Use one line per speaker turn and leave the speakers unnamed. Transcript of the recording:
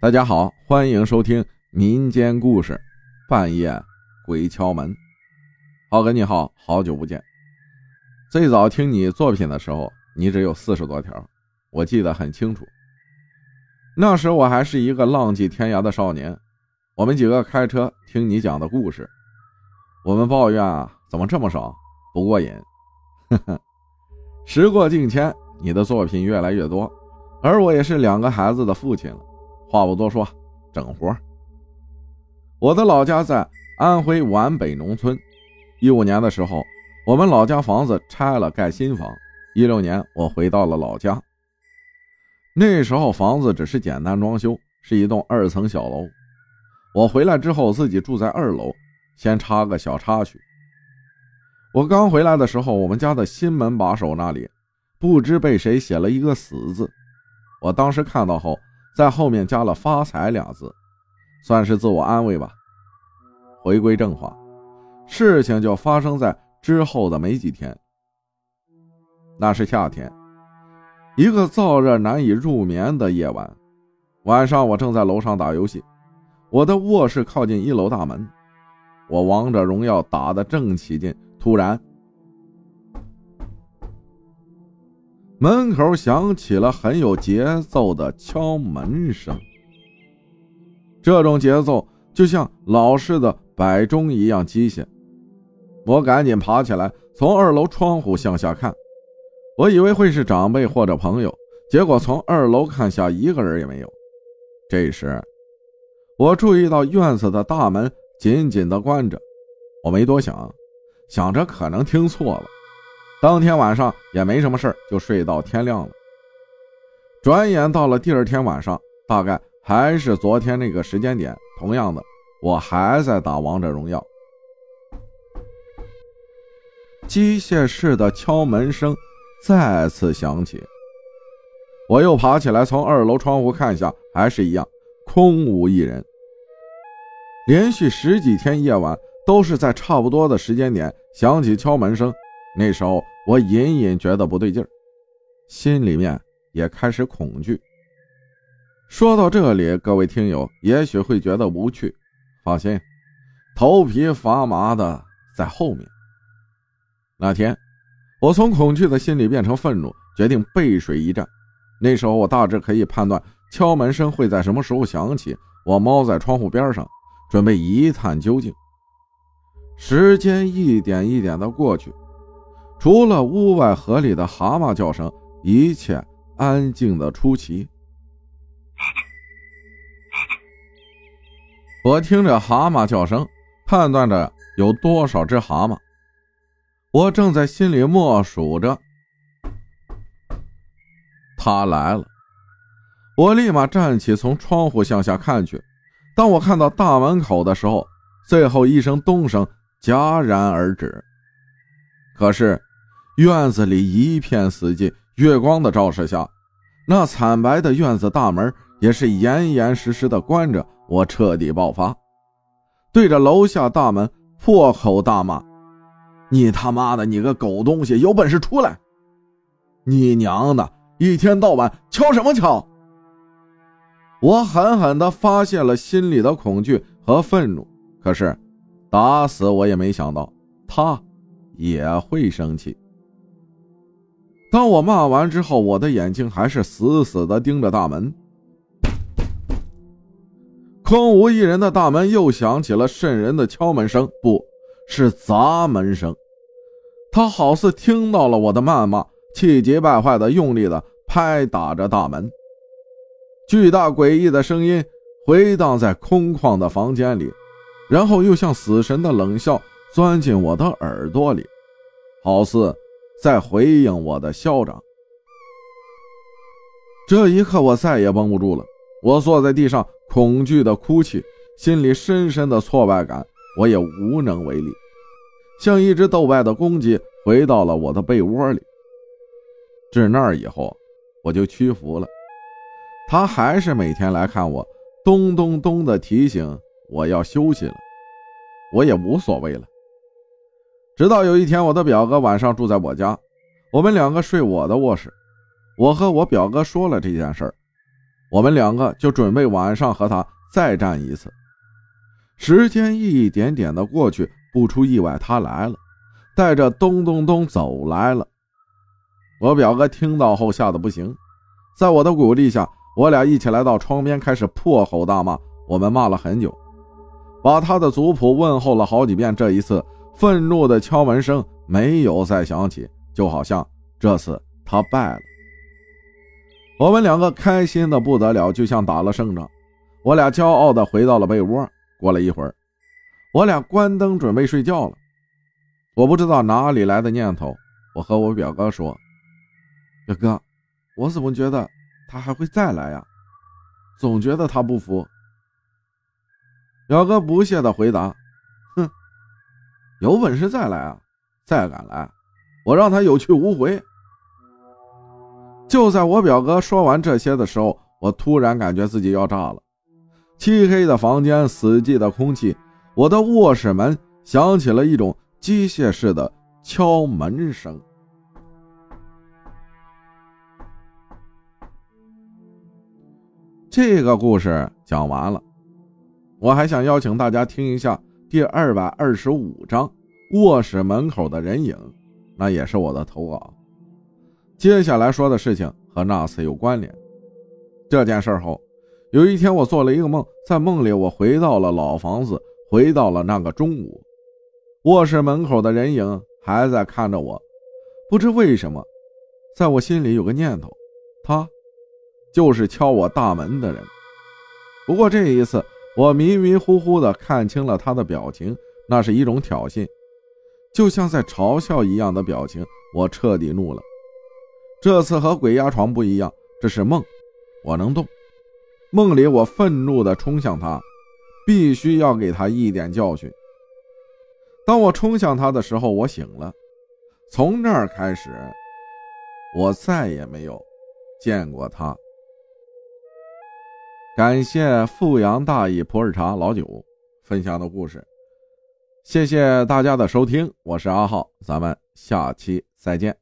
大家好，欢迎收听民间故事《半夜鬼敲门》。浩哥你好，好久不见。最早听你作品的时候，你只有四十多条，我记得很清楚。那时我还是一个浪迹天涯的少年，我们几个开车听你讲的故事，我们抱怨啊，怎么这么少，不过瘾。时过境迁，你的作品越来越多，而我也是两个孩子的父亲了。话不多说，整活。我的老家在安徽皖北农村。一五年的时候，我们老家房子拆了，盖新房。一六年，我回到了老家。那时候房子只是简单装修，是一栋二层小楼。我回来之后，自己住在二楼。先插个小插曲：我刚回来的时候，我们家的新门把手那里，不知被谁写了一个死字。我当时看到后。在后面加了“发财”俩字，算是自我安慰吧。回归正话，事情就发生在之后的没几天。那是夏天，一个燥热难以入眠的夜晚。晚上，我正在楼上打游戏，我的卧室靠近一楼大门。我王者荣耀打得正起劲，突然。门口响起了很有节奏的敲门声，这种节奏就像老式的摆钟一样机械。我赶紧爬起来，从二楼窗户向下看，我以为会是长辈或者朋友，结果从二楼看下，一个人也没有。这时，我注意到院子的大门紧紧的关着，我没多想，想着可能听错了。当天晚上也没什么事就睡到天亮了。转眼到了第二天晚上，大概还是昨天那个时间点，同样的，我还在打王者荣耀。机械式的敲门声再次响起，我又爬起来，从二楼窗户看一下，还是一样，空无一人。连续十几天夜晚都是在差不多的时间点响起敲门声。那时候我隐隐觉得不对劲儿，心里面也开始恐惧。说到这里，各位听友也许会觉得无趣，放心，头皮发麻的在后面。那天，我从恐惧的心理变成愤怒，决定背水一战。那时候我大致可以判断敲门声会在什么时候响起，我猫在窗户边上，准备一探究竟。时间一点一点的过去。除了屋外河里的蛤蟆叫声，一切安静的出奇。我听着蛤蟆叫声，判断着有多少只蛤蟆。我正在心里默数着，他来了。我立马站起，从窗户向下看去。当我看到大门口的时候，最后一声咚声戛然而止。可是。院子里一片死寂，月光的照射下，那惨白的院子大门也是严严实实的关着。我彻底爆发，对着楼下大门破口大骂：“你他妈的，你个狗东西，有本事出来！你娘的，一天到晚敲什么敲？”我狠狠地发泄了心里的恐惧和愤怒，可是打死我也没想到他也会生气。当我骂完之后，我的眼睛还是死死的盯着大门。空无一人的大门又响起了渗人的敲门声，不是砸门声。他好似听到了我的谩骂，气急败坏的用力的拍打着大门。巨大诡异的声音回荡在空旷的房间里，然后又像死神的冷笑钻进我的耳朵里，好似……在回应我的嚣张。这一刻，我再也绷不住了，我坐在地上，恐惧的哭泣，心里深深的挫败感，我也无能为力，像一只斗败的公鸡，回到了我的被窝里。至那以后，我就屈服了。他还是每天来看我，咚咚咚的提醒我要休息了，我也无所谓了。直到有一天，我的表哥晚上住在我家，我们两个睡我的卧室。我和我表哥说了这件事儿，我们两个就准备晚上和他再战一次。时间一点点的过去，不出意外，他来了，带着咚咚咚走来了。我表哥听到后吓得不行，在我的鼓励下，我俩一起来到窗边，开始破口大骂。我们骂了很久，把他的族谱问候了好几遍。这一次，愤怒的敲门声没有再响起，就好像这次他败了。我们两个开心的不得了，就像打了胜仗。我俩骄傲的回到了被窝。过了一会儿，我俩关灯准备睡觉了。我不知道哪里来的念头，我和我表哥说：“表哥，我怎么觉得他还会再来呀？总觉得他不服。”表哥不屑的回答：“，有本事再来啊！再敢来，我让他有去无回。”就在我表哥说完这些的时候，我突然感觉自己要炸了。漆黑的房间，死寂的空气，我的卧室门响起了一种机械式的敲门声。这个故事讲完了，我还想邀请大家听一下第二百二十五章《卧室门口的人影》，那也是我的投稿。接下来说的事情和那次有关联。这件事后。有一天，我做了一个梦，在梦里，我回到了老房子，回到了那个中午，卧室门口的人影还在看着我。不知为什么，在我心里有个念头，他就是敲我大门的人。不过这一次，我迷迷糊糊的看清了他的表情，那是一种挑衅，就像在嘲笑一样的表情。我彻底怒了。这次和鬼压床不一样，这是梦，我能动。梦里，我愤怒的冲向他，必须要给他一点教训。当我冲向他的时候，我醒了。从那儿开始，我再也没有见过他。感谢富阳大义普洱茶老酒分享的故事，谢谢大家的收听，我是阿浩，咱们下期再见。